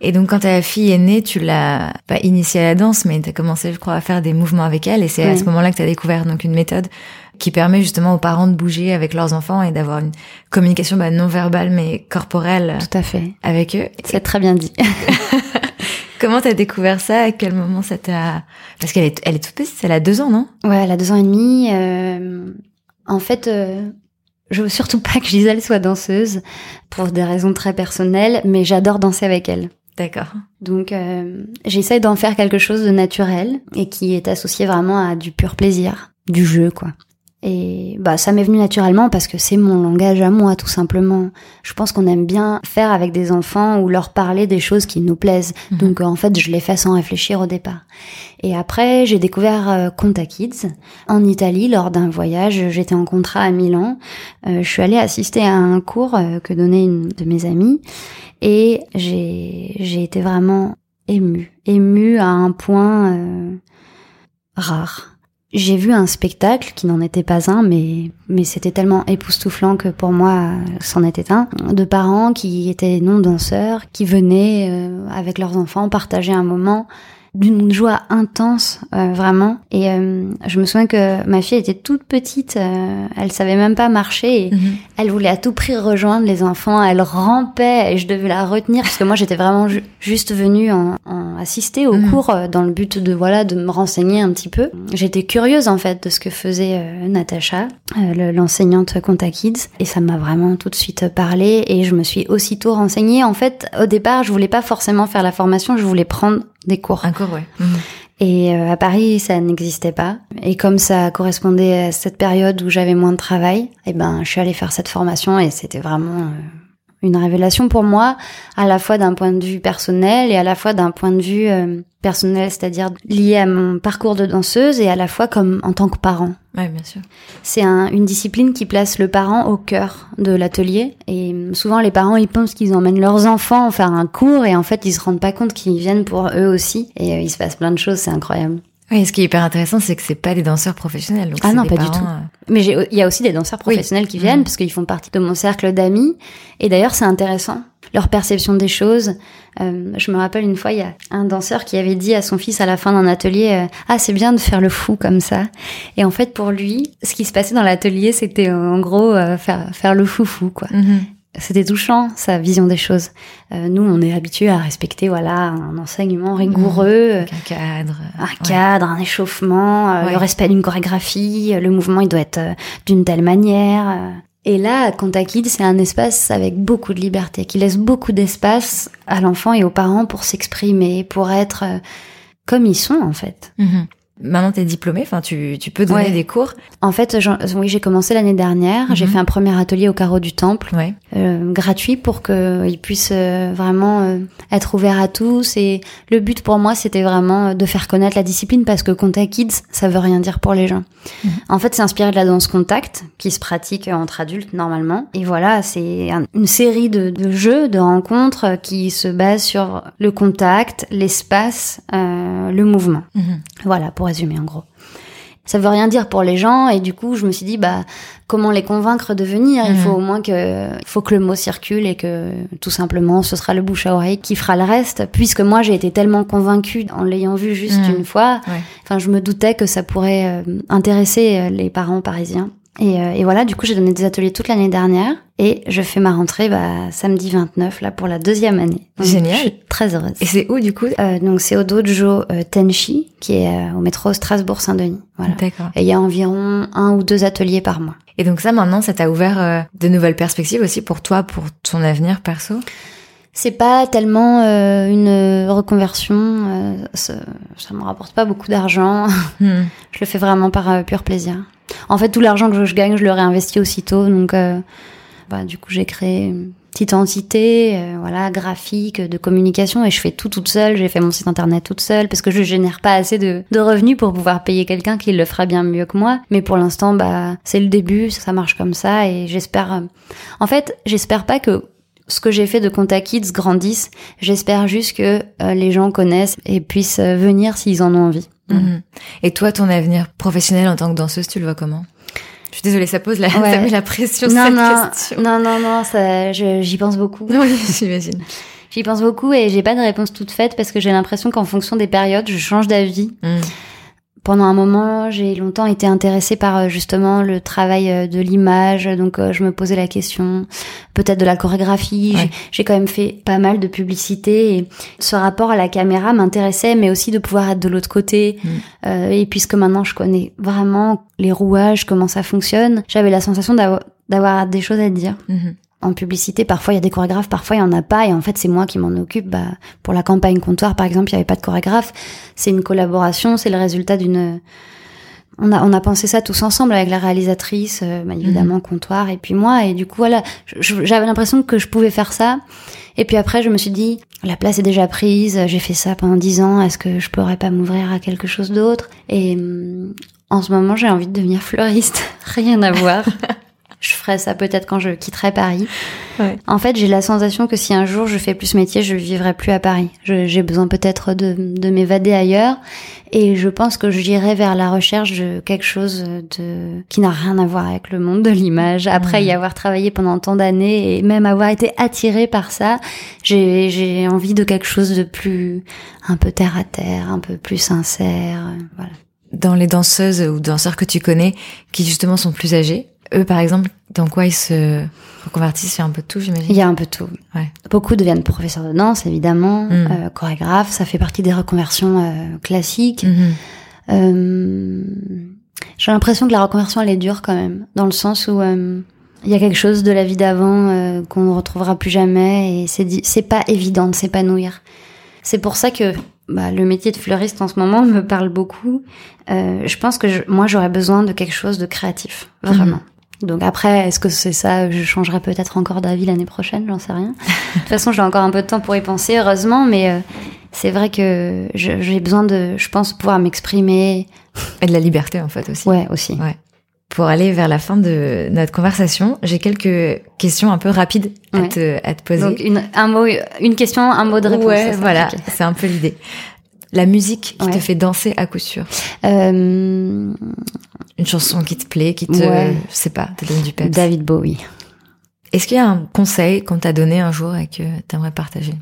Et donc, quand ta fille est née, tu l'as pas initiée à la danse, mais tu as commencé, je crois, à faire des mouvements avec elle. Et c'est à ce moment-là que tu as découvert donc une méthode qui permet justement aux parents de bouger avec leurs enfants et d'avoir une communication bah, non verbale mais corporelle Tout à fait. avec eux. C'est très bien dit. <laughs> Comment t'as découvert ça? À quel moment ça t'a Parce qu'elle est, elle est toute petite, elle a deux ans, non? Ouais, elle a deux ans et demi. euh, en fait, euh, je veux surtout pas que Gisèle soit danseuse pour des raisons très personnelles, mais j'adore danser avec elle. D'accord. Donc, euh, j'essaye d'en faire quelque chose de naturel et qui est associé vraiment à du pur plaisir, du jeu, quoi. Et bah ça m'est venu naturellement parce que c'est mon langage à moi tout simplement. Je pense qu'on aime bien faire avec des enfants ou leur parler des choses qui nous plaisent. Mhm. Donc en fait, je l'ai fait sans réfléchir au départ. Et après, j'ai découvert euh, Conta Kids en Italie lors d'un voyage. J'étais en contrat à Milan. Euh, je suis allée assister à un cours euh, que donnait une de mes amies et j'ai j'ai été vraiment émue, émue à un point euh, rare. J'ai vu un spectacle qui n'en était pas un, mais mais c'était tellement époustouflant que pour moi, c'en était un. De parents qui étaient non danseurs, qui venaient euh, avec leurs enfants partager un moment d'une joie intense euh, vraiment et euh, je me souviens que ma fille était toute petite euh, elle savait même pas marcher et Mhm. elle voulait à tout prix rejoindre les enfants elle rampait et je devais la retenir parce que moi j'étais vraiment ju- juste venue en, en assister au Mhm. cours euh, dans le but de voilà de me renseigner un petit peu j'étais curieuse en fait de ce que faisait euh, Natacha euh, le- l'enseignante Conta Kids et ça m'a vraiment tout de suite parlé et je me suis aussitôt renseignée en fait au départ je voulais pas forcément faire la formation je voulais prendre des cours Un cours, ouais. Mhm. et euh, à Paris, ça n'existait pas. Et comme ça correspondait à cette période où j'avais moins de travail, eh ben, je suis allée faire cette formation et c'était vraiment euh, une révélation pour moi, à la fois d'un point de vue personnel et à la fois d'un point de vue euh, personnel, c'est-à-dire lié à mon parcours de danseuse et à la fois comme en tant que parent. Ouais, bien sûr. C'est un- une discipline qui place le parent au cœur de l'atelier. Et souvent, les parents, ils pensent qu'ils emmènent leurs enfants faire un cours et en fait, ils se rendent pas compte qu'ils viennent pour eux aussi. Et euh, il se passe plein de choses, c'est incroyable. Oui, ce qui est hyper intéressant, c'est que c'est pas des danseurs professionnels. Donc Ah non, des pas du tout. euh, Mais il y a aussi des danseurs professionnels qui viennent Mhm. parce qu'ils font partie de mon cercle d'amis. Et d'ailleurs, c'est intéressant. Leur perception des choses. Euh, je me rappelle une fois, il y a un danseur qui avait dit à son fils à la fin d'un atelier, euh, ah, c'est bien de faire le fou comme ça. Et en fait, pour lui, ce qui se passait dans l'atelier, c'était en gros euh, faire, faire le fou-fou, quoi. mhm. C'était touchant, sa vision des choses. Euh, nous, on est habitués à respecter, voilà, un enseignement rigoureux, euh, Avec un cadre. euh, un ouais. cadre, un échauffement, euh, Ouais. le respect d'une chorégraphie, euh, le mouvement il doit être euh, d'une telle manière. euh. Et là, à Contact Kids, c'est un espace avec beaucoup de liberté, qui laisse beaucoup d'espace à l'enfant et aux parents pour s'exprimer, pour être euh, comme ils sont en fait. Mhm. Maintenant, t'es diplômée, enfin, tu, tu peux donner Ouais. des cours. En fait, oui, j'ai commencé l'année dernière. J'ai Mhm. fait un premier atelier au carreau du temple. Ouais. Euh, gratuit pour qu'il puisse euh, vraiment euh, être ouvert à tous. Et le but pour moi, c'était vraiment euh, de faire connaître la discipline parce que Contact Kids, ça veut rien dire pour les gens. Mhm. En fait, c'est inspiré de la danse contact qui se pratique entre adultes normalement. Et voilà, c'est un- une série de, de jeux, de rencontres euh, qui se basent sur le contact, l'espace, euh, le mouvement. Mhm. Voilà, pour résumer en gros. Ça veut rien dire pour les gens et du coup je me suis dit bah comment les convaincre de venir? Il Mhm. faut au moins que il faut que le mot circule et que tout simplement ce sera le bouche à oreille qui fera le reste puisque moi j'ai été tellement convaincue en l'ayant vu juste Mhm. une fois. Ouais. Enfin je me doutais que ça pourrait euh, intéresser euh, les parents parisiens. Et, euh, et voilà, du coup, j'ai donné des ateliers toute l'année dernière et je fais ma rentrée bah, samedi 29 là pour la deuxième année. Donc, Génial. Je suis très heureuse. Et c'est où, du coup? Euh, donc c'est au dojo euh, Tenchi qui est euh, au métro Strasbourg-Saint-Denis. Voilà. D'accord. Et il y a environ un ou deux ateliers par mois. Et donc ça, maintenant, ça t'a ouvert de nouvelles perspectives aussi pour toi, pour ton avenir perso? C'est pas tellement euh, une reconversion, euh, ça, ça me rapporte pas beaucoup d'argent. Mhm. <laughs> je le fais vraiment par euh, pur plaisir. En fait, tout l'argent que je gagne, je le réinvestis aussitôt. Donc, bah, du coup, j'ai créé une petite entité, euh, voilà, graphique, de communication, et je fais tout toute seule. J'ai fait mon site internet toute seule parce que je génère pas assez de, de revenus pour pouvoir payer quelqu'un qui le fera bien mieux que moi. Mais pour l'instant, bah, c'est le début, ça marche comme ça, et j'espère. euh, En fait, j'espère pas que ce que j'ai fait de Contact Kids grandisse. J'espère juste que euh, les gens connaissent et puissent euh, venir s'ils en ont envie. Mhm. Et toi, ton avenir professionnel en tant que danseuse, tu le vois comment? Je suis désolée, ça pose la, <laughs> Ouais. ça met la pression non, cette non, question. non, non, non, ça, j'y pense beaucoup. <laughs> Oui, j'imagine. J'y pense beaucoup et j'ai pas de réponse toute faite parce que j'ai l'impression qu'en fonction des périodes, je change d'avis. Mhm. Pendant un moment, j'ai longtemps été intéressée par euh, justement le travail euh, de l'image, donc euh, je me posais la question peut-être de la chorégraphie. J'ai quand même fait pas mal de publicité et ce rapport à la caméra m'intéressait, mais aussi de pouvoir être de l'autre côté. Mm. et puisque maintenant je connais vraiment les rouages, comment ça fonctionne, j'avais la sensation d'avoir des choses à dire. Mm-hmm en publicité, parfois il y a des chorégraphes, parfois il y en a pas, et en fait c'est moi qui m'en occupe. Bah, pour la campagne comptoir, par exemple, il y avait pas de chorégraphe. C'est une collaboration, c'est le résultat d'une. On a on a pensé ça tous ensemble avec la réalisatrice, euh, bah, évidemment mhm. comptoir, et puis moi, et du coup voilà, j'avais l'impression que je pouvais faire ça. Et puis après, je me suis dit, la place est déjà prise, j'ai fait ça pendant dix ans, est-ce que je pourrais pas m'ouvrir à quelque chose d'autre? Et hum, en ce moment, j'ai envie de devenir fleuriste, <laughs> rien à voir. <laughs> je ferai ça peut-être quand je quitterai Paris. Ouais. En fait, j'ai la sensation que si un jour je fais plus ce métier, je vivrai plus à Paris. J'ai besoin peut-être de, de m'évader ailleurs. Et je pense que j'irai vers la recherche de quelque chose de qui n'a rien à voir avec le monde de l'image. Après y avoir travaillé pendant tant d'années et même avoir été attirée par ça, j'ai envie de quelque chose de plus un peu terre à terre, un peu plus sincère. Voilà. Dans les danseuses ou danseurs que tu connais, qui justement sont plus âgés, eux, par exemple, dans quoi ils se reconvertissent Il y a un peu de tout, j'imagine. Il y a un peu de tout. Ouais. Beaucoup deviennent professeurs de danse, évidemment, mm. euh, chorégraphes. Ça fait partie des reconversions euh, classiques. Mm-hmm. Euh, J'ai l'impression que la reconversion, elle est dure quand même, dans le sens où il y a quelque chose de la vie d'avant qu'on ne retrouvera plus jamais, et c'est pas évident de s'épanouir. C'est pour ça que bah, le métier de fleuriste en ce moment <laughs> me parle beaucoup. Euh, je pense que je, moi j'aurais besoin de quelque chose de créatif, vraiment. Mm-hmm. Donc après, est-ce que c'est ça Je changerai peut-être encore d'avis l'année prochaine, j'en sais rien. <laughs> de toute façon, j'ai encore un peu de temps pour y penser, heureusement, mais euh, c'est vrai que j'ai besoin de, je pense, pouvoir m'exprimer. Et de la liberté, en fait, aussi. Ouais, aussi. Ouais. Pour aller vers la fin de notre conversation, j'ai quelques questions un peu rapides à, te, à te poser. Donc une, un mot, une question, un mot de réponse. Ouais, voilà, c'est un peu l'idée. La musique qui te fait danser à coup sûr. Euh, une chanson qui te plaît, qui te, je sais pas, te donne du peps. David Bowie. Est-ce qu'il y a un conseil qu'on t'a donné un jour et que tu aimerais partager?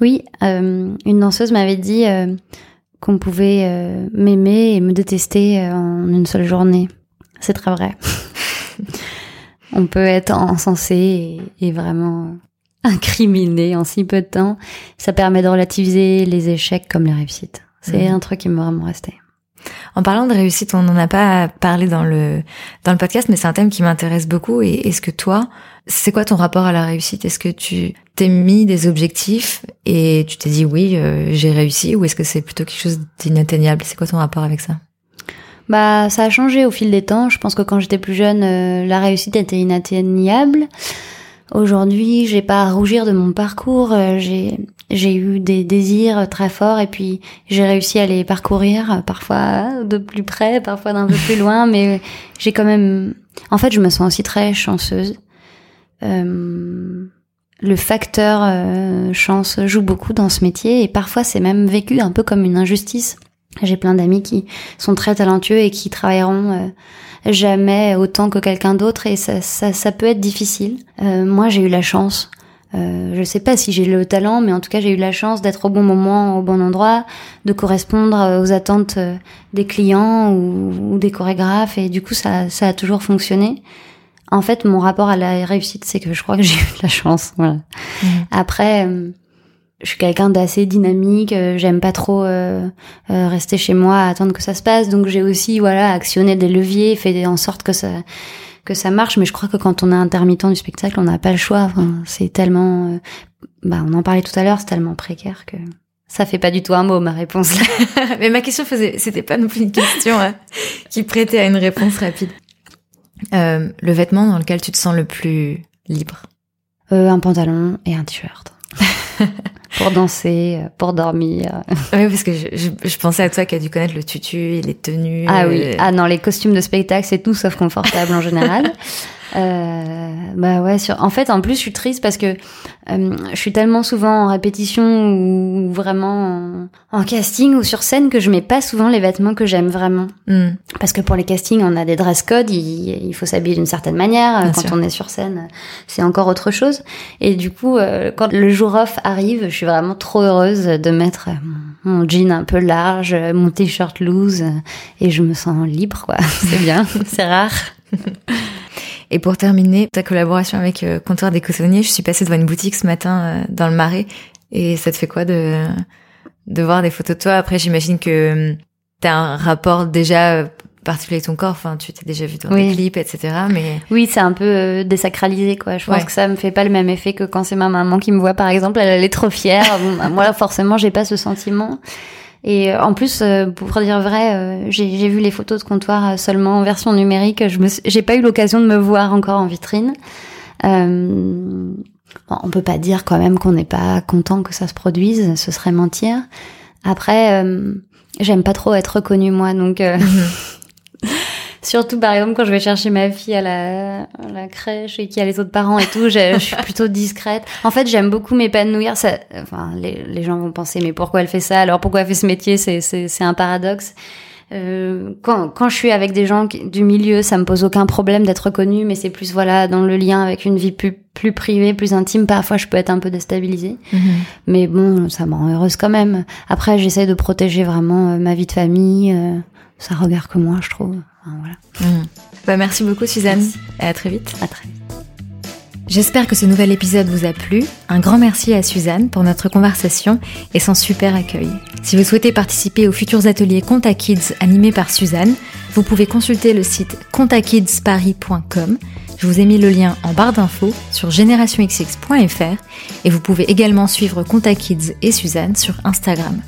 Oui, euh, une danseuse m'avait dit euh, qu'on pouvait euh, m'aimer et me détester en une seule journée. C'est très vrai. <laughs> On peut être encensé et, vraiment incriminé en si peu de temps. Ça permet de relativiser les échecs comme les réussites. C'est mhm. un truc qui m'est vraiment resté. En parlant de réussite, on n'en a pas parlé dans le dans le podcast, mais c'est un thème qui m'intéresse beaucoup. Et est-ce que toi, c'est quoi ton rapport à la réussite? Est-ce que tu t'es mis des objectifs et tu t'es dit oui, euh, j'ai réussi, ou est-ce que c'est plutôt quelque chose d'inatteignable? C'est quoi ton rapport avec ça? Bah, ça a changé au fil des temps. Je pense que quand j'étais plus jeune, euh, la réussite était inatteignable. Aujourd'hui, j'ai pas à rougir de mon parcours. Euh, j'ai j'ai eu des désirs très forts et puis j'ai réussi à les parcourir, parfois de plus près, parfois d'un peu plus <laughs> loin, mais j'ai quand même. En fait, je me sens aussi très chanceuse. Euh, le facteur euh, chance joue beaucoup dans ce métier et parfois c'est même vécu un peu comme une injustice. J'ai plein d'amis qui sont très talentueux et qui travailleront jamais autant que quelqu'un d'autre et ça, ça, ça, peut être difficile. Euh, moi, j'ai eu la chance. Euh, je sais pas si j'ai le talent, mais en tout cas, j'ai eu la chance d'être au bon moment, au bon endroit, de correspondre aux attentes euh, des clients ou, des chorégraphes, et du coup, ça, ça a toujours fonctionné. En fait, mon rapport à la réussite, c'est que je crois que <laughs> j'ai eu de la chance. Voilà. Mmh. Après, euh, je suis quelqu'un d'assez dynamique, euh, j'aime pas trop euh, euh, rester chez moi à attendre que ça se passe, donc j'ai aussi voilà actionné des leviers, fait en sorte que ça que ça marche. Mais je crois que quand on est intermittent du spectacle, on n'a pas le choix. Enfin, c'est tellement, bah on en parlait tout à l'heure, c'est tellement précaire que ça fait pas du tout un mot ma réponse. <laughs> mais ma question faisait, c'était pas non plus une question hein, qui prêtait à une réponse rapide. le vêtement dans lequel tu te sens le plus libre? un pantalon et un t-shirt. <laughs> pour danser, euh, pour dormir. Oui, parce que je, je, pensais à toi qui a dû connaître le tutu et les tenues. Ah oui, euh, ah non, les costumes de spectacle, c'est tout sauf confortable en général. <laughs> Euh, bah ouais, sur... en fait, en plus, je suis triste parce que euh, je suis tellement souvent en répétition ou vraiment en, casting ou sur scène que je mets pas souvent les vêtements que j'aime vraiment. Hmm. Parce que pour les castings, on a des dress codes, il, faut s'habiller d'une certaine manière. Bien quand sûr. on est sur scène, c'est encore autre chose. Et du coup, euh, quand le jour off arrive, je suis vraiment trop heureuse de mettre mon, mon jean un peu large, mon t-shirt loose, et je me sens libre, quoi. <laughs> C'est bien, <laughs> c'est rare. <laughs> Et pour terminer, ta collaboration avec euh, Comptoir des Cotonniers, je suis passée devant une boutique ce matin euh, dans le Marais. Et ça te fait quoi de, de voir des photos de toi? Après, j'imagine que tu as un rapport déjà euh, particulier avec ton corps. Enfin, tu t'es déjà vu dans Oui. des clips, etc. Mais Oui, c'est un peu euh, désacralisé, quoi. Je pense que ça me fait pas le même effet que quand c'est ma maman qui me voit, par exemple. Elle, elle est trop fière. Bon, bah, moi, forcément, j'ai pas ce sentiment. Et euh, en plus, euh, pour dire vrai, euh, j'ai j'ai vu les photos de comptoir seulement en version numérique. Je me, j'ai pas eu l'occasion de me voir encore en vitrine. Euh, bon, on peut pas dire quand même qu'on n'est pas content que ça se produise. Ce serait mentir. Après, euh, j'aime pas trop être reconnue moi, donc. euh, <laughs> Surtout, par exemple, quand je vais chercher ma fille à la, à la crèche et qu'il y a les autres parents et tout, je, je suis plutôt discrète. En fait, j'aime beaucoup m'épanouir. Ça, enfin, les, les gens vont penser, mais pourquoi elle fait ça? Alors, pourquoi elle fait ce métier? C'est, c'est, c'est un paradoxe. Euh, quand, quand je suis avec des gens du milieu, ça me pose aucun problème d'être reconnue, mais c'est plus voilà dans le lien avec une vie plus, plus privée, plus intime. Parfois, je peux être un peu déstabilisée. Mais bon, ça me rend heureuse quand même. Après, j'essaie de protéger vraiment euh, ma vie de famille. euh, ça regarde que moi, je trouve. Enfin, voilà. Mhm. Bah, merci beaucoup, Suzanne. Merci. Et à très vite. À très vite. J'espère que ce nouvel épisode vous a plu. Un grand merci à Suzanne pour notre conversation et son super accueil. Si vous souhaitez participer aux futurs ateliers Conta Kids animés par Suzanne, vous pouvez consulter le site contakidsparis.com. Je vous ai mis le lien en barre d'infos sur générationxx.fr et vous pouvez également suivre Conta Kids et Suzanne sur Instagram.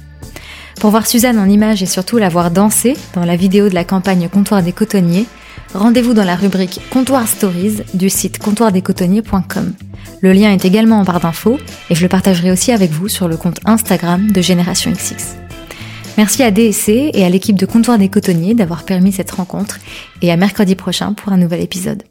Pour voir Suzanne en images et surtout la voir danser dans la vidéo de la campagne Comptoir des Cotonniers, rendez-vous dans la rubrique Comptoir Stories du site comptoirdescotonniers.com. Le lien est également en barre d'infos et je le partagerai aussi avec vous sur le compte Instagram de Génération XX. Merci à DSC et à l'équipe de Comptoir des Cotonniers d'avoir permis cette rencontre et à mercredi prochain pour un nouvel épisode.